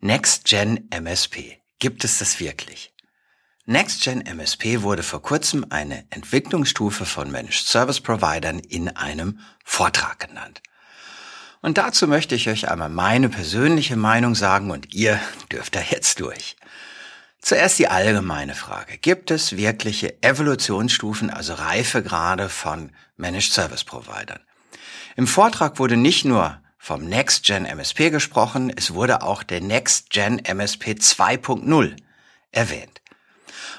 Next Gen MSP. Gibt es das wirklich? Next Gen MSP wurde vor kurzem eine Entwicklungsstufe von Managed Service Providern in einem Vortrag genannt. Und dazu möchte ich euch einmal meine persönliche Meinung sagen und ihr dürft da jetzt durch. Zuerst die allgemeine Frage. Gibt es wirkliche Evolutionsstufen, also Reifegrade von Managed Service Providern? Im Vortrag wurde nicht nur vom Next Gen MSP gesprochen, es wurde auch der Next Gen MSP 2.0 erwähnt.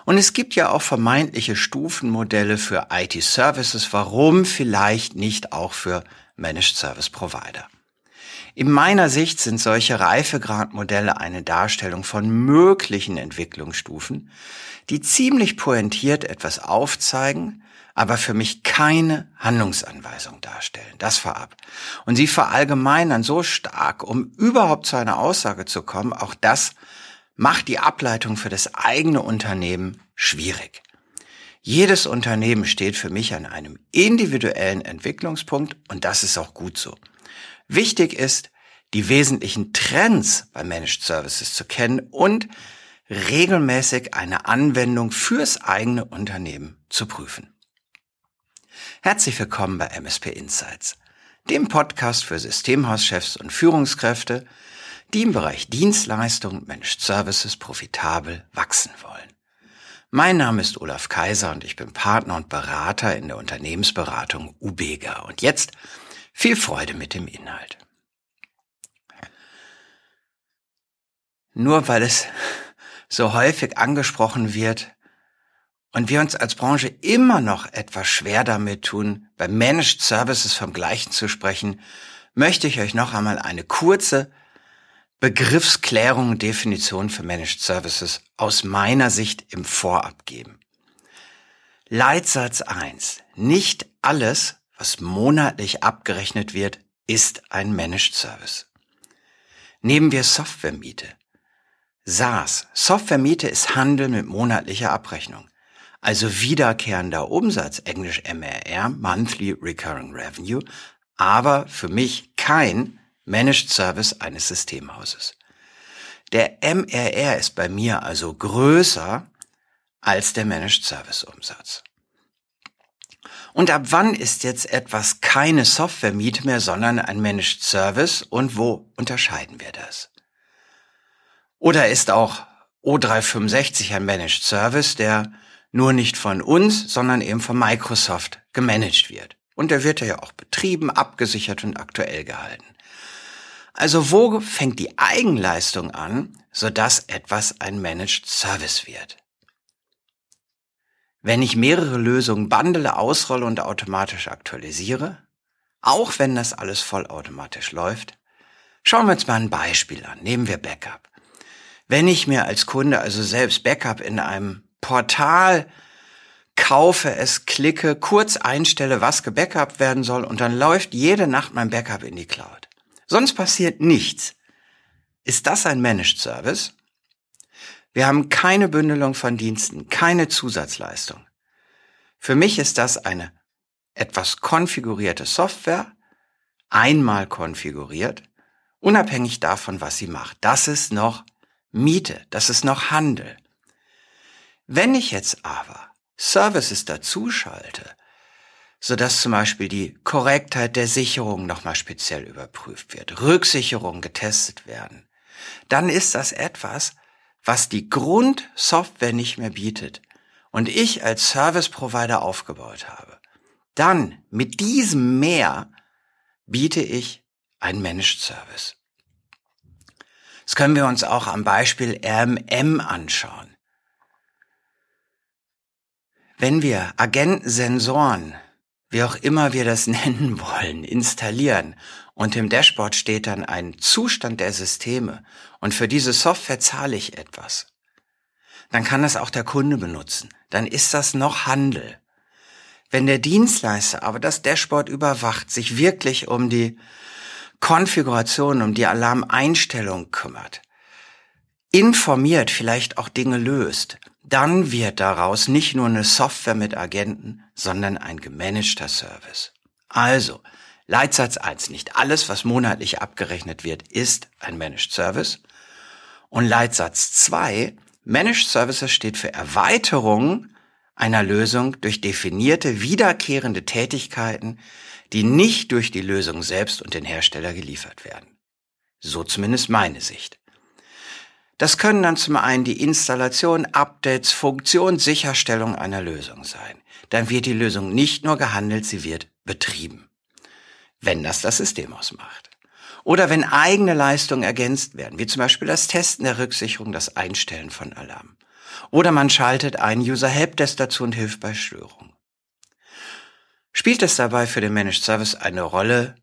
Und es gibt ja auch vermeintliche Stufenmodelle für IT-Services, warum vielleicht nicht auch für Managed Service Provider. In meiner Sicht sind solche Reifegradmodelle eine Darstellung von möglichen Entwicklungsstufen, die ziemlich pointiert etwas aufzeigen, aber für mich keine Handlungsanweisung darstellen. Das vorab. Und sie verallgemeinern so stark, um überhaupt zu einer Aussage zu kommen, auch das macht die Ableitung für das eigene Unternehmen schwierig. Jedes Unternehmen steht für mich an einem individuellen Entwicklungspunkt und das ist auch gut so. Wichtig ist, die wesentlichen Trends bei Managed Services zu kennen und regelmäßig eine Anwendung fürs eigene Unternehmen zu prüfen. Herzlich willkommen bei MSP Insights, dem Podcast für Systemhauschefs und Führungskräfte, die im Bereich Dienstleistung und Managed Services profitabel wachsen wollen. Mein Name ist Olaf Kaiser und ich bin Partner und Berater in der Unternehmensberatung Ubega. Und jetzt viel Freude mit dem Inhalt. Nur weil es so häufig angesprochen wird und wir uns als Branche immer noch etwas schwer damit tun, bei Managed Services vom Gleichen zu sprechen, möchte ich euch noch einmal eine kurze Begriffsklärung und Definition für Managed Services aus meiner Sicht im Vorab geben. Leitsatz 1. Nicht alles, was monatlich abgerechnet wird, ist ein Managed Service. Nehmen wir Softwaremiete. SaaS. Softwaremiete ist Handel mit monatlicher Abrechnung. Also wiederkehrender Umsatz, englisch MRR, Monthly Recurring Revenue, aber für mich kein Managed Service eines Systemhauses. Der MRR ist bei mir also größer als der Managed Service Umsatz. Und ab wann ist jetzt etwas keine Software-Miete mehr, sondern ein Managed Service und wo unterscheiden wir das? Oder ist auch O365 ein Managed Service, der nur nicht von uns, sondern eben von Microsoft gemanagt wird? Und der wird ja auch betrieben, abgesichert und aktuell gehalten. Also wo fängt die Eigenleistung an, sodass etwas ein Managed Service wird? Wenn ich mehrere Lösungen bundle, ausrolle und automatisch aktualisiere, auch wenn das alles vollautomatisch läuft, schauen wir uns mal ein Beispiel an. Nehmen wir Backup. Wenn ich mir als Kunde also selbst Backup in einem Portal kaufe, es klicke, kurz einstelle, was gebackupt werden soll und dann läuft jede Nacht mein Backup in die Cloud. Sonst passiert nichts. Ist das ein Managed Service? Wir haben keine Bündelung von Diensten, keine Zusatzleistung. Für mich ist das eine etwas konfigurierte Software, einmal konfiguriert, unabhängig davon, was sie macht. Das ist noch Miete, das ist noch Handel. Wenn ich jetzt aber Services dazu schalte, sodass zum Beispiel die Korrektheit der Sicherung nochmal speziell überprüft wird, Rücksicherungen getestet werden, dann ist das etwas, was die Grundsoftware nicht mehr bietet und ich als Service Provider aufgebaut habe. Dann mit diesem mehr biete ich ein Managed Service. Das können wir uns auch am Beispiel RMM anschauen. Wenn wir Agentensensoren wie auch immer wir das nennen wollen, installieren und im Dashboard steht dann ein Zustand der Systeme und für diese Software zahle ich etwas, dann kann das auch der Kunde benutzen. Dann ist das noch Handel. Wenn der Dienstleister aber das Dashboard überwacht, sich wirklich um die Konfiguration, um die Alarmeinstellung kümmert, informiert, vielleicht auch Dinge löst, dann wird daraus nicht nur eine Software mit Agenten, sondern ein gemanagter Service. Also, Leitsatz 1. Nicht alles, was monatlich abgerechnet wird, ist ein Managed Service. Und Leitsatz 2, Managed Services steht für Erweiterung einer Lösung durch definierte, wiederkehrende Tätigkeiten, die nicht durch die Lösung selbst und den Hersteller geliefert werden. So zumindest meine Sicht. Das können dann zum einen die Installation, Updates, Funktion, Sicherstellung einer Lösung sein. Dann wird die Lösung nicht nur gehandelt, sie wird betrieben. Wenn das das System ausmacht. Oder wenn eigene Leistungen ergänzt werden, wie zum Beispiel das Testen der Rücksicherung, das Einstellen von Alarm. Oder man schaltet einen User-Helpdesk dazu und hilft bei Störungen. Spielt es dabei für den Managed Service eine Rolle,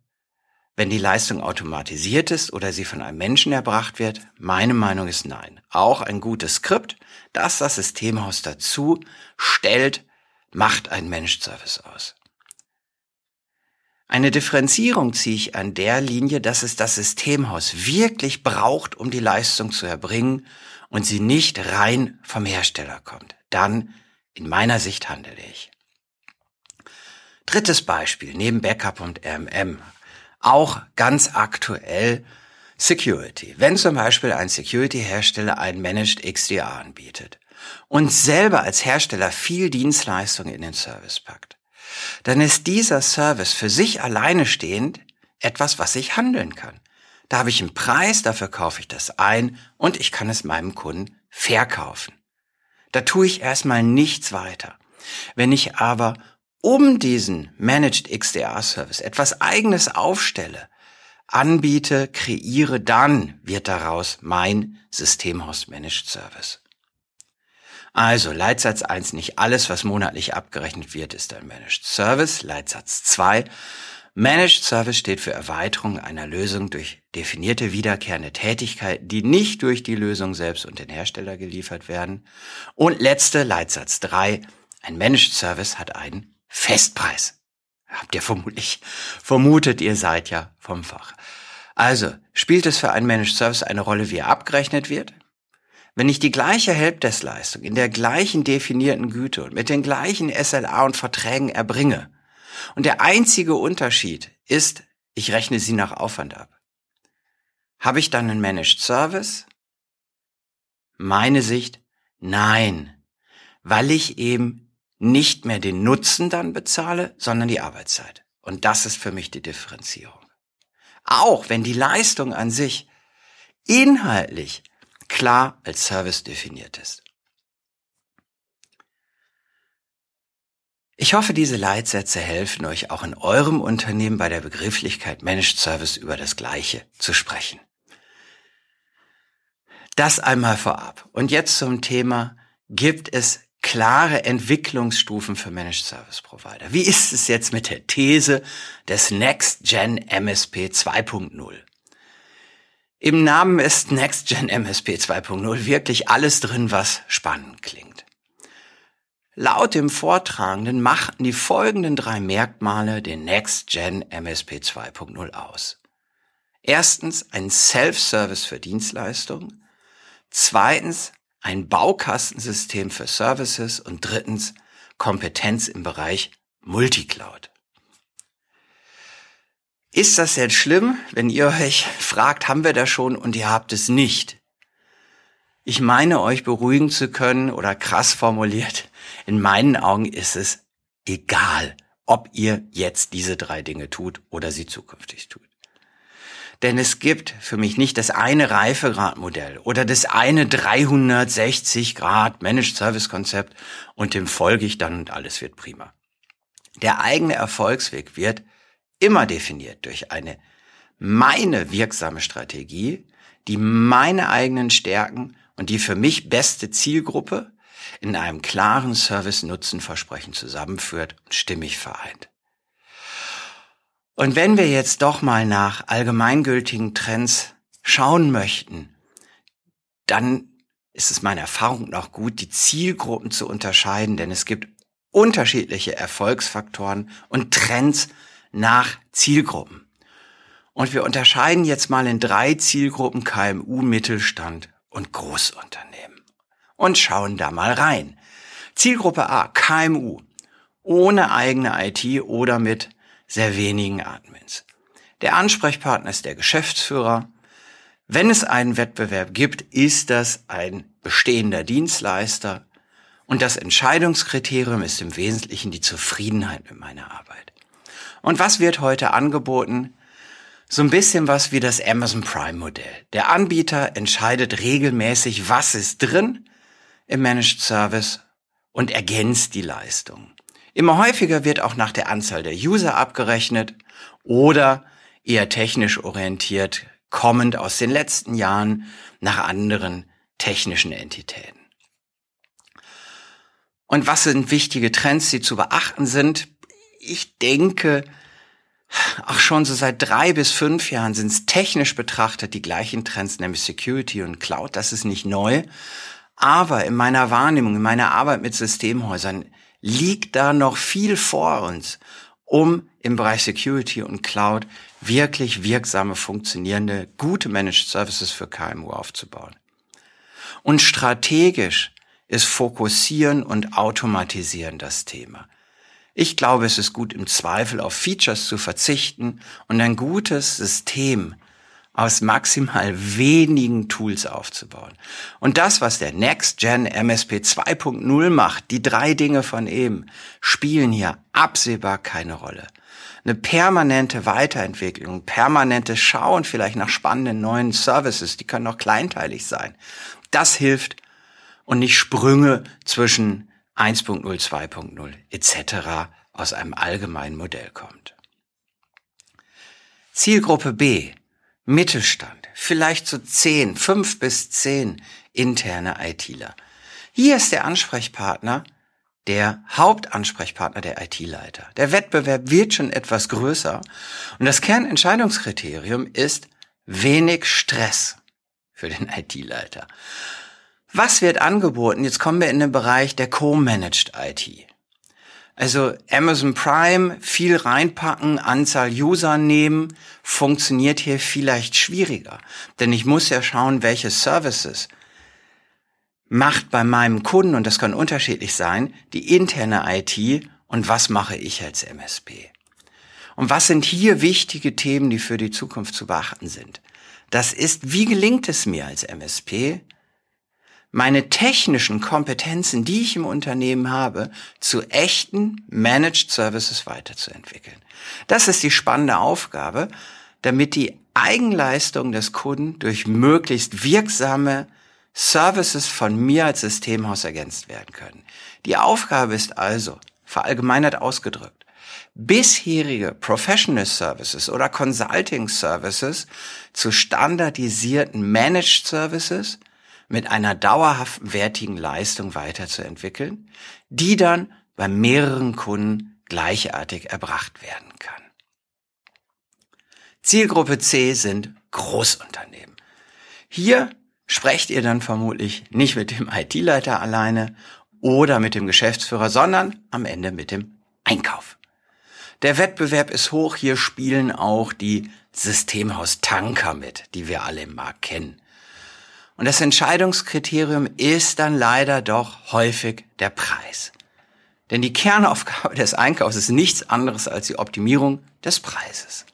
wenn die Leistung automatisiert ist oder sie von einem Menschen erbracht wird? Meine Meinung ist nein. Auch ein gutes Skript, das das Systemhaus dazu stellt, macht einen Managed Service aus. Eine Differenzierung ziehe ich an der Linie, dass es das Systemhaus wirklich braucht, um die Leistung zu erbringen und sie nicht rein vom Hersteller kommt. Dann, in meiner Sicht, handele ich. Drittes Beispiel, neben Backup und RMM, auch ganz aktuell Security. Wenn zum Beispiel ein Security-Hersteller ein Managed XDR anbietet und selber als Hersteller viel Dienstleistung in den Service packt, dann ist dieser Service für sich alleine stehend etwas, was ich handeln kann. Da habe ich einen Preis, dafür kaufe ich das ein und ich kann es meinem Kunden verkaufen. Da tue ich erstmal nichts weiter. Wenn ich aber um diesen Managed XDR Service etwas eigenes aufstelle, anbiete, kreiere, dann wird daraus mein Systemhost Managed Service. Also Leitsatz 1, nicht alles, was monatlich abgerechnet wird, ist ein Managed Service. Leitsatz 2, Managed Service steht für Erweiterung einer Lösung durch definierte wiederkehrende Tätigkeiten, die nicht durch die Lösung selbst und den Hersteller geliefert werden. Und letzte Leitsatz 3. Ein Managed Service hat einen Festpreis. Habt ihr vermutlich vermutet, ihr seid ja vom Fach. Also, spielt es für einen Managed Service eine Rolle, wie er abgerechnet wird? Wenn ich die gleiche Helpdesk-Leistung in der gleichen definierten Güte und mit den gleichen SLA und Verträgen erbringe, und der einzige Unterschied ist, ich rechne sie nach Aufwand ab. Habe ich dann einen Managed Service? Meine Sicht, nein, weil ich eben nicht mehr den Nutzen dann bezahle, sondern die Arbeitszeit. Und das ist für mich die Differenzierung. Auch wenn die Leistung an sich inhaltlich klar als Service definiert ist. Ich hoffe, diese Leitsätze helfen euch auch in eurem Unternehmen bei der Begrifflichkeit Managed Service über das Gleiche zu sprechen. Das einmal vorab. Und jetzt zum Thema, gibt es klare Entwicklungsstufen für Managed Service Provider? Wie ist es jetzt mit der These des Next Gen MSP 2.0? Im Namen ist Next Gen MSP 2.0 wirklich alles drin, was spannend klingt. Laut dem Vortragenden machten die folgenden drei Merkmale den Next Gen MSP 2.0 aus. Erstens ein Self-Service für Dienstleistungen. Zweitens ein Baukastensystem für Services. Und drittens Kompetenz im Bereich Multicloud. Ist das jetzt schlimm, wenn ihr euch fragt, haben wir das schon und ihr habt es nicht? Ich meine euch beruhigen zu können oder krass formuliert, in meinen Augen ist es egal, ob ihr jetzt diese drei Dinge tut oder sie zukünftig tut. Denn es gibt für mich nicht das eine Reifegradmodell oder das eine 360 Grad Managed Service Konzept und dem folge ich dann und alles wird prima. Der eigene Erfolgsweg wird immer definiert durch eine meine wirksame Strategie, die meine eigenen Stärken und die für mich beste Zielgruppe in einem klaren Service-Nutzen-Versprechen zusammenführt und stimmig vereint. Und wenn wir jetzt doch mal nach allgemeingültigen Trends schauen möchten, dann ist es meiner Erfahrung nach gut, die Zielgruppen zu unterscheiden, denn es gibt unterschiedliche Erfolgsfaktoren und Trends nach Zielgruppen. Und wir unterscheiden jetzt mal in drei Zielgruppen KMU, Mittelstand und Großunternehmen. Und schauen da mal rein. Zielgruppe A, KMU, ohne eigene IT oder mit sehr wenigen Admins. Der Ansprechpartner ist der Geschäftsführer. Wenn es einen Wettbewerb gibt, ist das ein bestehender Dienstleister und das Entscheidungskriterium ist im Wesentlichen die Zufriedenheit mit meiner Arbeit. Und was wird heute angeboten? So ein bisschen was wie das Amazon Prime Modell. Der Anbieter entscheidet regelmäßig, was ist drin im Managed Service und ergänzt die Leistung. Immer häufiger wird auch nach der Anzahl der User abgerechnet oder eher technisch orientiert, kommend aus den letzten Jahren nach anderen technischen Entitäten. Und was sind wichtige Trends, die zu beachten sind? Ich denke, auch schon so seit drei bis fünf Jahren sind es technisch betrachtet die gleichen Trends, nämlich Security und Cloud. Das ist nicht neu. Aber in meiner Wahrnehmung, in meiner Arbeit mit Systemhäusern liegt da noch viel vor uns, um im Bereich Security und Cloud wirklich wirksame, funktionierende, gute Managed Services für KMU aufzubauen. Und strategisch ist Fokussieren und Automatisieren das Thema. Ich glaube, es ist gut, im Zweifel auf Features zu verzichten und ein gutes System aus maximal wenigen Tools aufzubauen. Und das, was der Next Gen MSP 2.0 macht, die drei Dinge von eben, spielen hier absehbar keine Rolle. Eine permanente Weiterentwicklung, permanente Schauen vielleicht nach spannenden neuen Services, die können auch kleinteilig sein. Das hilft und nicht Sprünge zwischen 1.0, 2.0 etc. aus einem allgemeinen Modell kommt. Zielgruppe B, Mittelstand, vielleicht so 10, 5 bis 10 interne ITler. Hier ist der Ansprechpartner der Hauptansprechpartner der IT-Leiter. Der Wettbewerb wird schon etwas größer und das Kernentscheidungskriterium ist wenig Stress für den IT-Leiter. Was wird angeboten? Jetzt kommen wir in den Bereich der Co-Managed IT. Also Amazon Prime, viel reinpacken, Anzahl User nehmen, funktioniert hier vielleicht schwieriger. Denn ich muss ja schauen, welche Services macht bei meinem Kunden, und das kann unterschiedlich sein, die interne IT und was mache ich als MSP. Und was sind hier wichtige Themen, die für die Zukunft zu beachten sind? Das ist, wie gelingt es mir als MSP, meine technischen Kompetenzen, die ich im Unternehmen habe, zu echten Managed Services weiterzuentwickeln. Das ist die spannende Aufgabe, damit die Eigenleistung des Kunden durch möglichst wirksame Services von mir als Systemhaus ergänzt werden können. Die Aufgabe ist also, verallgemeinert ausgedrückt, bisherige Professional Services oder Consulting Services zu standardisierten Managed Services mit einer dauerhaft wertigen Leistung weiterzuentwickeln, die dann bei mehreren Kunden gleichartig erbracht werden kann. Zielgruppe C sind Großunternehmen. Hier sprecht ihr dann vermutlich nicht mit dem IT-Leiter alleine oder mit dem Geschäftsführer, sondern am Ende mit dem Einkauf. Der Wettbewerb ist hoch, hier spielen auch die Systemhaus-Tanker mit, die wir alle im Markt kennen. Und das Entscheidungskriterium ist dann leider doch häufig der Preis. Denn die Kernaufgabe des Einkaufs ist nichts anderes als die Optimierung des Preises.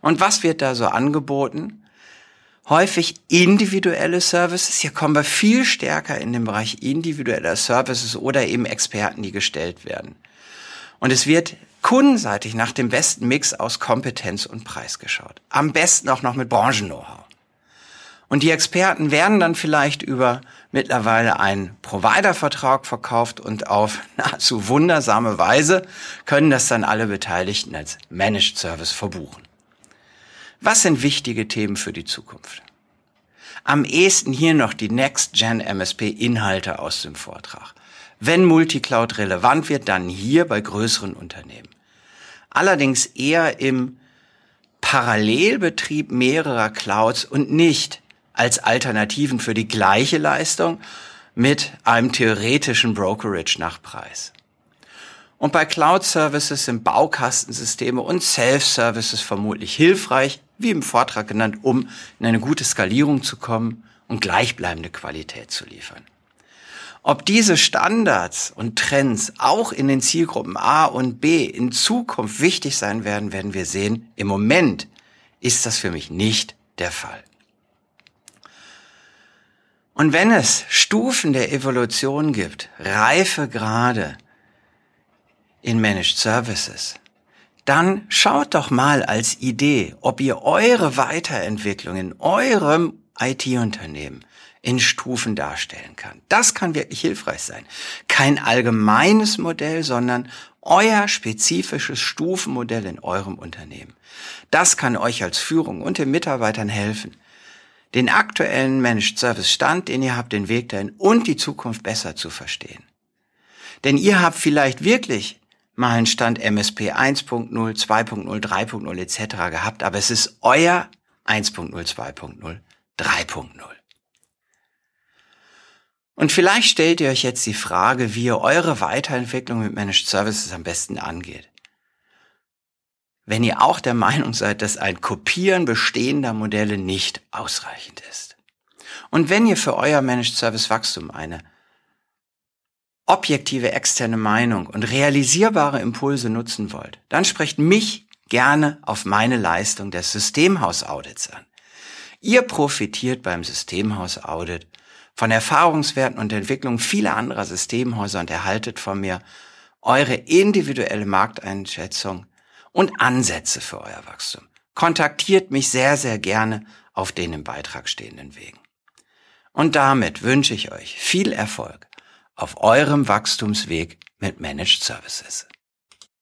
Und was wird da so angeboten? Häufig individuelle Services. Hier kommen wir viel stärker in den Bereich individueller Services oder eben Experten, die gestellt werden. Und es wird kundenseitig nach dem besten Mix aus Kompetenz und Preis geschaut. Am besten auch noch mit Branchen-Know-how. Und die Experten werden dann vielleicht über mittlerweile einen Provider-Vertrag verkauft und auf nahezu wundersame Weise können das dann alle Beteiligten als Managed Service verbuchen. Was sind wichtige Themen für die Zukunft? Am ehesten hier noch die Next-Gen MSP-Inhalte aus dem Vortrag. Wenn Multicloud relevant wird, dann hier bei größeren Unternehmen. Allerdings eher im Parallelbetrieb mehrerer Clouds und nicht als Alternativen für die gleiche Leistung mit einem theoretischen Brokerage nach Preis. Und bei Cloud Services sind Baukastensysteme und Self-Services vermutlich hilfreich, wie im Vortrag genannt, um in eine gute Skalierung zu kommen und gleichbleibende Qualität zu liefern. Ob diese Standards und Trends auch in den Zielgruppen A und B in Zukunft wichtig sein werden, werden wir sehen. Im Moment ist das für mich nicht der Fall. Und wenn es Stufen der Evolution gibt, reife Grade in Managed Services, dann schaut doch mal als Idee, ob ihr eure Weiterentwicklung in eurem IT-Unternehmen in Stufen darstellen kann. Das kann wirklich hilfreich sein. Kein allgemeines Modell, sondern euer spezifisches Stufenmodell in eurem Unternehmen. Das kann euch als Führung und den Mitarbeitern helfen, den aktuellen Managed Service Stand, den ihr habt, den Weg dahin und die Zukunft besser zu verstehen. Denn ihr habt vielleicht wirklich mal einen Stand MSP 1.0, 2.0, 3.0 etc. gehabt, aber es ist euer 1.0, 2.0, 3.0. Und vielleicht stellt ihr euch jetzt die Frage, wie ihr eure Weiterentwicklung mit Managed Services am besten angeht. Wenn ihr auch der Meinung seid, dass ein Kopieren bestehender Modelle nicht ausreichend ist. Und wenn ihr für euer Managed Service Wachstum eine objektive externe Meinung und realisierbare Impulse nutzen wollt, dann sprecht mich gerne auf meine Leistung des Systemhaus-Audits an. Ihr profitiert beim Systemhaus-Audit von Erfahrungswerten und Entwicklungen vieler anderer Systemhäuser und erhaltet von mir eure individuelle Markteinschätzung und Ansätze für euer Wachstum. Kontaktiert mich sehr, sehr gerne auf den im Beitrag stehenden Wegen. Und damit wünsche ich euch viel Erfolg auf eurem Wachstumsweg mit Managed Services.